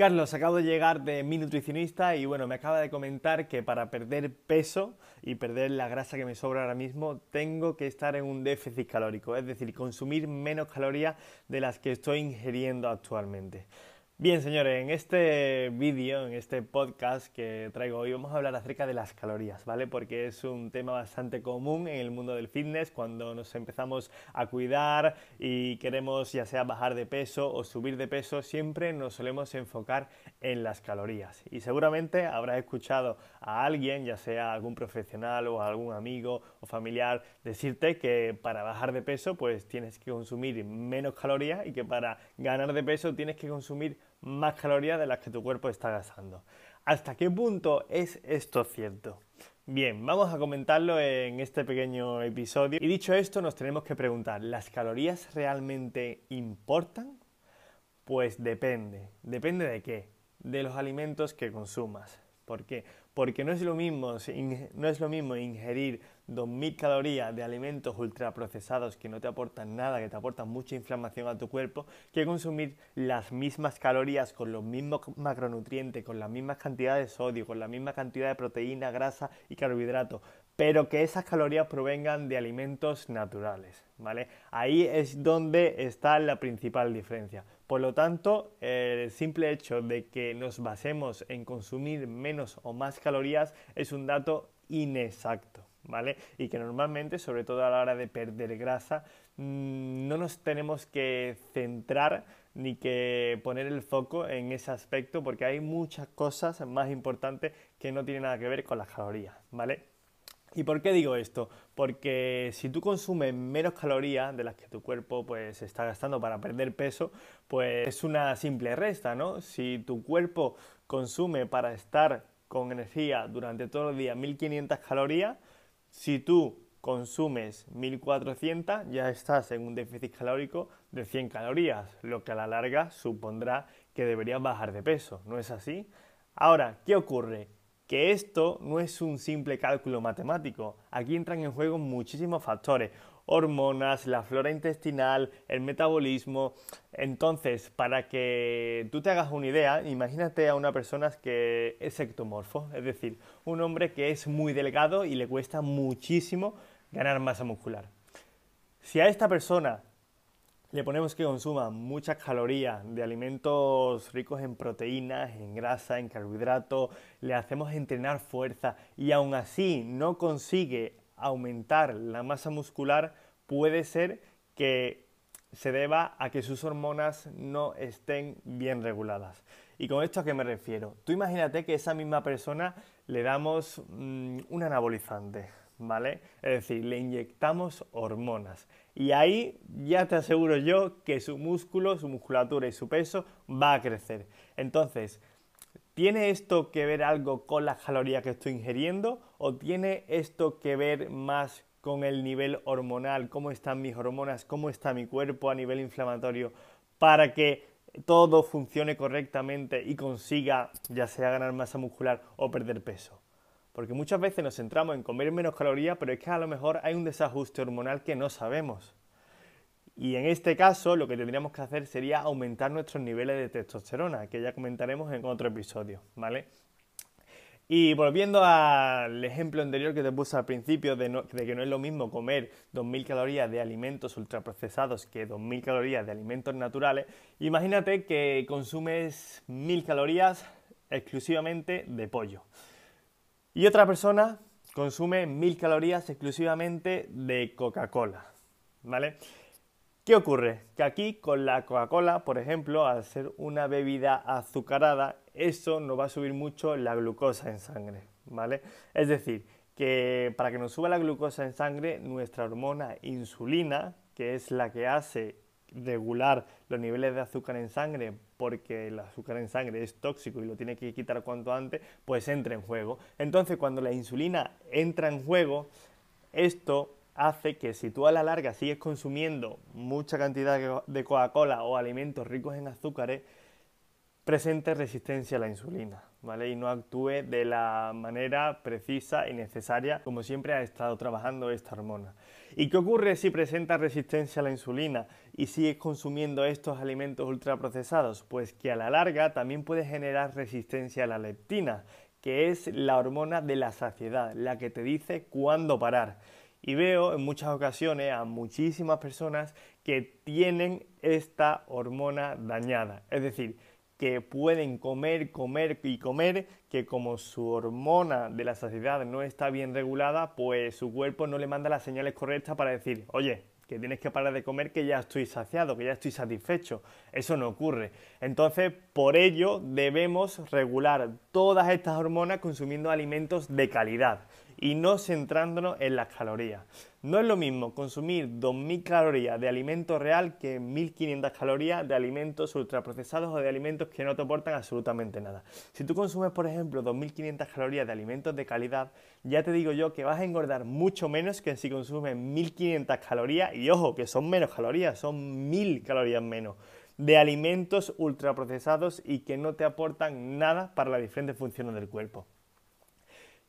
Carlos, acabo de llegar de mi nutricionista y bueno, me acaba de comentar que para perder peso y perder la grasa que me sobra ahora mismo, tengo que estar en un déficit calórico, es decir, consumir menos calorías de las que estoy ingiriendo actualmente. Bien, señores, en este vídeo, en este podcast que traigo hoy, vamos a hablar acerca de las calorías, ¿vale? Porque es un tema bastante común en el mundo del fitness cuando nos empezamos a cuidar y queremos ya sea bajar de peso o subir de peso, siempre nos solemos enfocar en las calorías. Y seguramente habrás escuchado a alguien, ya sea algún profesional o algún amigo o familiar, decirte que para bajar de peso pues tienes que consumir menos calorías y que para ganar de peso tienes que consumir más calorías de las que tu cuerpo está gastando. ¿Hasta qué punto es esto cierto? Bien, vamos a comentarlo en este pequeño episodio. Y dicho esto, nos tenemos que preguntar, ¿las calorías realmente importan? Pues depende. ¿Depende de qué? De los alimentos que consumas. ¿Por qué? Porque no es lo mismo, no es lo mismo ingerir 2.000 calorías de alimentos ultraprocesados que no te aportan nada, que te aportan mucha inflamación a tu cuerpo, que consumir las mismas calorías con los mismos macronutrientes, con las mismas cantidades de sodio, con la misma cantidad de proteína, grasa y carbohidratos, pero que esas calorías provengan de alimentos naturales, ¿vale? Ahí es donde está la principal diferencia. Por lo tanto, el simple hecho de que nos basemos en consumir menos o más calorías es un dato inexacto. ¿vale? Y que normalmente, sobre todo a la hora de perder grasa, mm, no nos tenemos que centrar ni que poner el foco en ese aspecto porque hay muchas cosas más importantes que no tienen nada que ver con las calorías, ¿vale? ¿Y por qué digo esto? Porque si tú consumes menos calorías de las que tu cuerpo pues está gastando para perder peso, pues es una simple resta, ¿no? Si tu cuerpo consume para estar con energía durante todo el día 1500 calorías, si tú consumes 1400, ya estás en un déficit calórico de 100 calorías, lo que a la larga supondrá que deberías bajar de peso, ¿no es así? Ahora, ¿qué ocurre? Que esto no es un simple cálculo matemático. Aquí entran en juego muchísimos factores hormonas, la flora intestinal, el metabolismo. Entonces, para que tú te hagas una idea, imagínate a una persona que es ectomorfo, es decir, un hombre que es muy delgado y le cuesta muchísimo ganar masa muscular. Si a esta persona le ponemos que consuma muchas calorías de alimentos ricos en proteínas, en grasa, en carbohidratos, le hacemos entrenar fuerza y aún así no consigue aumentar la masa muscular puede ser que se deba a que sus hormonas no estén bien reguladas. ¿Y con esto a qué me refiero? Tú imagínate que a esa misma persona le damos mm, un anabolizante, ¿vale? Es decir, le inyectamos hormonas. Y ahí ya te aseguro yo que su músculo, su musculatura y su peso va a crecer. Entonces, ¿Tiene esto que ver algo con las calorías que estoy ingiriendo o tiene esto que ver más con el nivel hormonal, cómo están mis hormonas, cómo está mi cuerpo a nivel inflamatorio para que todo funcione correctamente y consiga ya sea ganar masa muscular o perder peso? Porque muchas veces nos centramos en comer menos calorías, pero es que a lo mejor hay un desajuste hormonal que no sabemos. Y en este caso lo que tendríamos que hacer sería aumentar nuestros niveles de testosterona, que ya comentaremos en otro episodio, ¿vale? Y volviendo al ejemplo anterior que te puse al principio de, que no es lo mismo comer 2.000 calorías de alimentos ultraprocesados que 2.000 calorías de alimentos naturales, imagínate que consumes 1.000 calorías exclusivamente de pollo. Y otra persona consume 1.000 calorías exclusivamente de Coca-Cola, ¿vale? ¿Qué ocurre? Que aquí con la Coca-Cola, por ejemplo, al ser una bebida azucarada, eso nos va a subir mucho la glucosa en sangre, ¿vale? Es decir, que para que nos suba la glucosa en sangre, nuestra hormona insulina, que es la que hace regular los niveles de azúcar en sangre, porque el azúcar en sangre es tóxico y lo tiene que quitar cuanto antes, pues entra en juego. Entonces, cuando la insulina entra en juego, esto hace que si tú a la larga sigues consumiendo mucha cantidad de Coca-Cola o alimentos ricos en azúcares, presente resistencia a la insulina, ¿vale? Y no actúe de la manera precisa y necesaria como siempre ha estado trabajando esta hormona. ¿Y qué ocurre si presenta resistencia a la insulina y sigues consumiendo estos alimentos ultraprocesados? Pues que a la larga también puede generar resistencia a la leptina, que es la hormona de la saciedad, la que te dice cuándo parar. Y veo en muchas ocasiones a muchísimas personas que tienen esta hormona dañada. Es decir, que pueden comer, comer y comer, que como su hormona de la saciedad no está bien regulada, pues su cuerpo no le manda las señales correctas para decir, oye, que tienes que parar de comer, que ya estoy saciado, que ya estoy satisfecho. Eso no ocurre. Entonces, por ello debemos regular todas estas hormonas consumiendo alimentos de calidad y no centrándonos en las calorías. No es lo mismo consumir 2.000 calorías de alimento real que 1.500 calorías de alimentos ultraprocesados o de alimentos que no te aportan absolutamente nada. Si tú consumes, por ejemplo, 2.500 calorías de alimentos de calidad, ya te digo yo que vas a engordar mucho menos que si consumes 1.500 calorías, y ojo, que son menos calorías, son 1.000 calorías menos de alimentos ultraprocesados y que no te aportan nada para las diferentes funciones del cuerpo.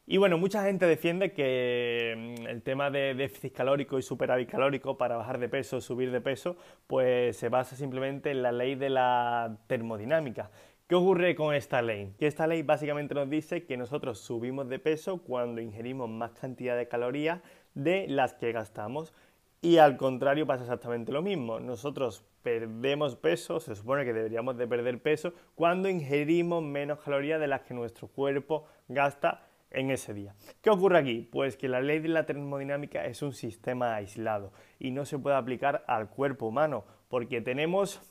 Y bueno, mucha gente defiende que mm, el tema de déficit calórico y superávit calórico para bajar de peso, subir de peso, pues se basa simplemente en la ley de la termodinámica. ¿Qué ocurre con esta ley? Que esta ley básicamente nos dice que nosotros subimos de peso cuando ingerimos más cantidad de calorías de las que gastamos. Y al contrario pasa exactamente lo mismo. Nosotros perdemos peso, se supone que deberíamos de perder peso, cuando ingerimos menos calorías de las que nuestro cuerpo gasta en ese día. ¿Qué ocurre aquí? Pues que la ley de la termodinámica es un sistema aislado y no se puede aplicar al cuerpo humano porque tenemos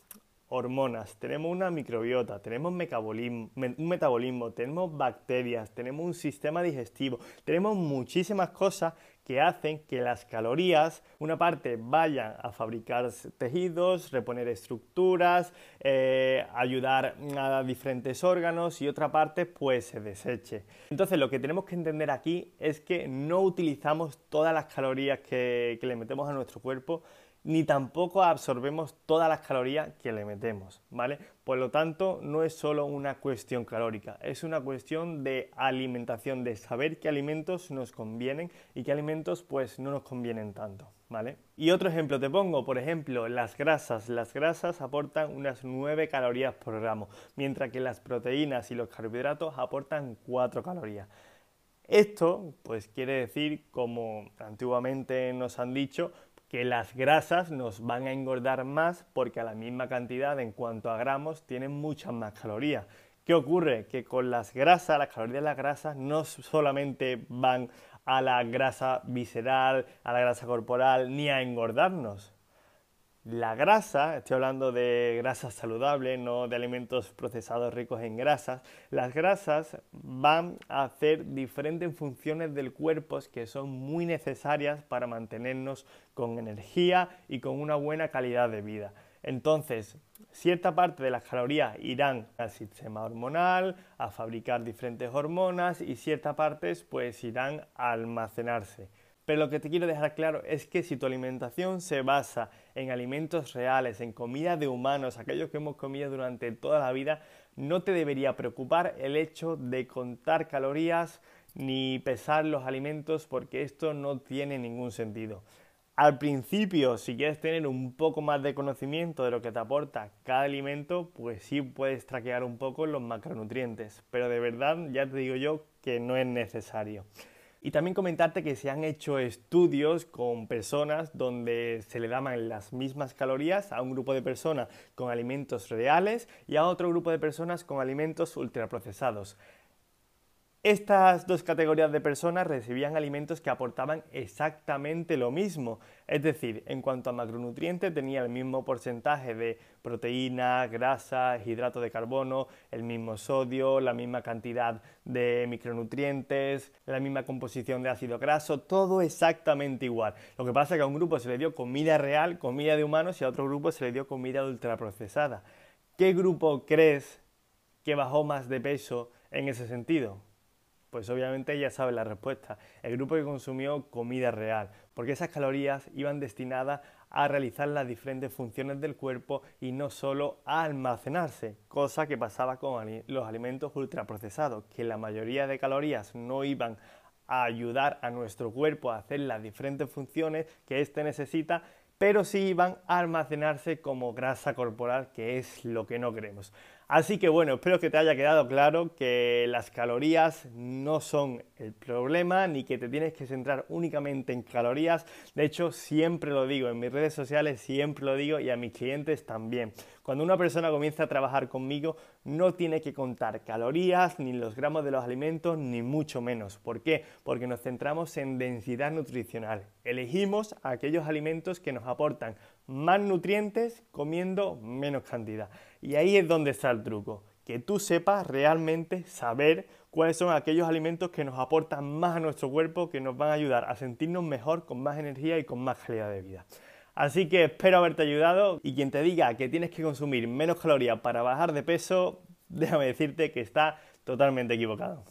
hormonas, tenemos una microbiota, tenemos un metabolismo, tenemos bacterias, tenemos un sistema digestivo, tenemos muchísimas cosas que hacen que las calorías, una parte vayan a fabricar tejidos, reponer estructuras, eh, ayudar a diferentes órganos y otra parte pues se deseche. Entonces lo que tenemos que entender aquí es que no utilizamos todas las calorías que le metemos a nuestro cuerpo ni tampoco absorbemos todas las calorías que le metemos, ¿vale? Por lo tanto, no es solo una cuestión calórica, es una cuestión de alimentación, de saber qué alimentos nos convienen y qué alimentos pues no nos convienen tanto, ¿vale? Y otro ejemplo te pongo, por ejemplo, las grasas. Las grasas aportan unas 9 calorías por gramo, mientras que las proteínas y los carbohidratos aportan 4 calorías. Esto, pues quiere decir, como antiguamente nos han dicho, que las grasas nos van a engordar más porque a la misma cantidad en cuanto a gramos tienen muchas más calorías. ¿Qué ocurre? Que con las grasas, las calorías de las grasas no solamente van a la grasa visceral, a la grasa corporal, ni a engordarnos, la grasa, estoy hablando de grasas saludables, no de alimentos procesados ricos en grasas, las grasas van a hacer diferentes funciones del cuerpo que son muy necesarias para mantenernos con energía y con una buena calidad de vida. Entonces, cierta parte de las calorías irán al sistema hormonal, a fabricar diferentes hormonas y cierta partes pues irán a almacenarse. Pero lo que te quiero dejar claro es que si tu alimentación se basa en alimentos reales, en comida de humanos, aquellos que hemos comido durante toda la vida, no te debería preocupar el hecho de contar calorías ni pesar los alimentos porque esto no tiene ningún sentido. Al principio, si quieres tener un poco más de conocimiento de lo que te aporta cada alimento, pues sí puedes traquear un poco los macronutrientes, pero de verdad ya te digo yo que no es necesario. Y también comentarte que se han hecho estudios con personas donde se le daban las mismas calorías a un grupo de personas con alimentos reales y a otro grupo de personas con alimentos ultraprocesados. Estas dos categorías de personas recibían alimentos que aportaban exactamente lo mismo, es decir, en cuanto a macronutrientes tenía el mismo porcentaje de proteína, grasa, hidrato de carbono, el mismo sodio, la misma cantidad de micronutrientes, la misma composición de ácido graso, todo exactamente igual. Lo que pasa es que a un grupo se le dio comida real, comida de humanos y a otro grupo se le dio comida ultraprocesada. ¿Qué grupo crees que bajó más de peso en ese sentido? Pues obviamente ya sabe la respuesta. El grupo que consumió comida real, porque esas calorías iban destinadas a realizar las diferentes funciones del cuerpo y no solo a almacenarse, cosa que pasaba con los alimentos ultraprocesados, que la mayoría de calorías no iban a ayudar a nuestro cuerpo a hacer las diferentes funciones que éste necesita, pero sí iban a almacenarse como grasa corporal, que es lo que no queremos. Así que bueno, espero que te haya quedado claro que las calorías no son el problema ni que te tienes que centrar únicamente en calorías. De hecho, siempre lo digo en mis redes sociales, siempre lo digo y a mis clientes también. Cuando una persona comienza a trabajar conmigo, no tiene que contar calorías, ni los gramos de los alimentos, ni mucho menos. ¿Por qué? Porque nos centramos en densidad nutricional. Elegimos aquellos alimentos que nos aportan más nutrientes comiendo menos cantidad. Y ahí es donde está el truco, que tú sepas realmente saber cuáles son aquellos alimentos que nos aportan más a nuestro cuerpo, que nos van a ayudar a sentirnos mejor, con más energía y con más calidad de vida. Así que espero haberte ayudado y quien te diga que tienes que consumir menos calorías para bajar de peso, déjame decirte que está totalmente equivocado.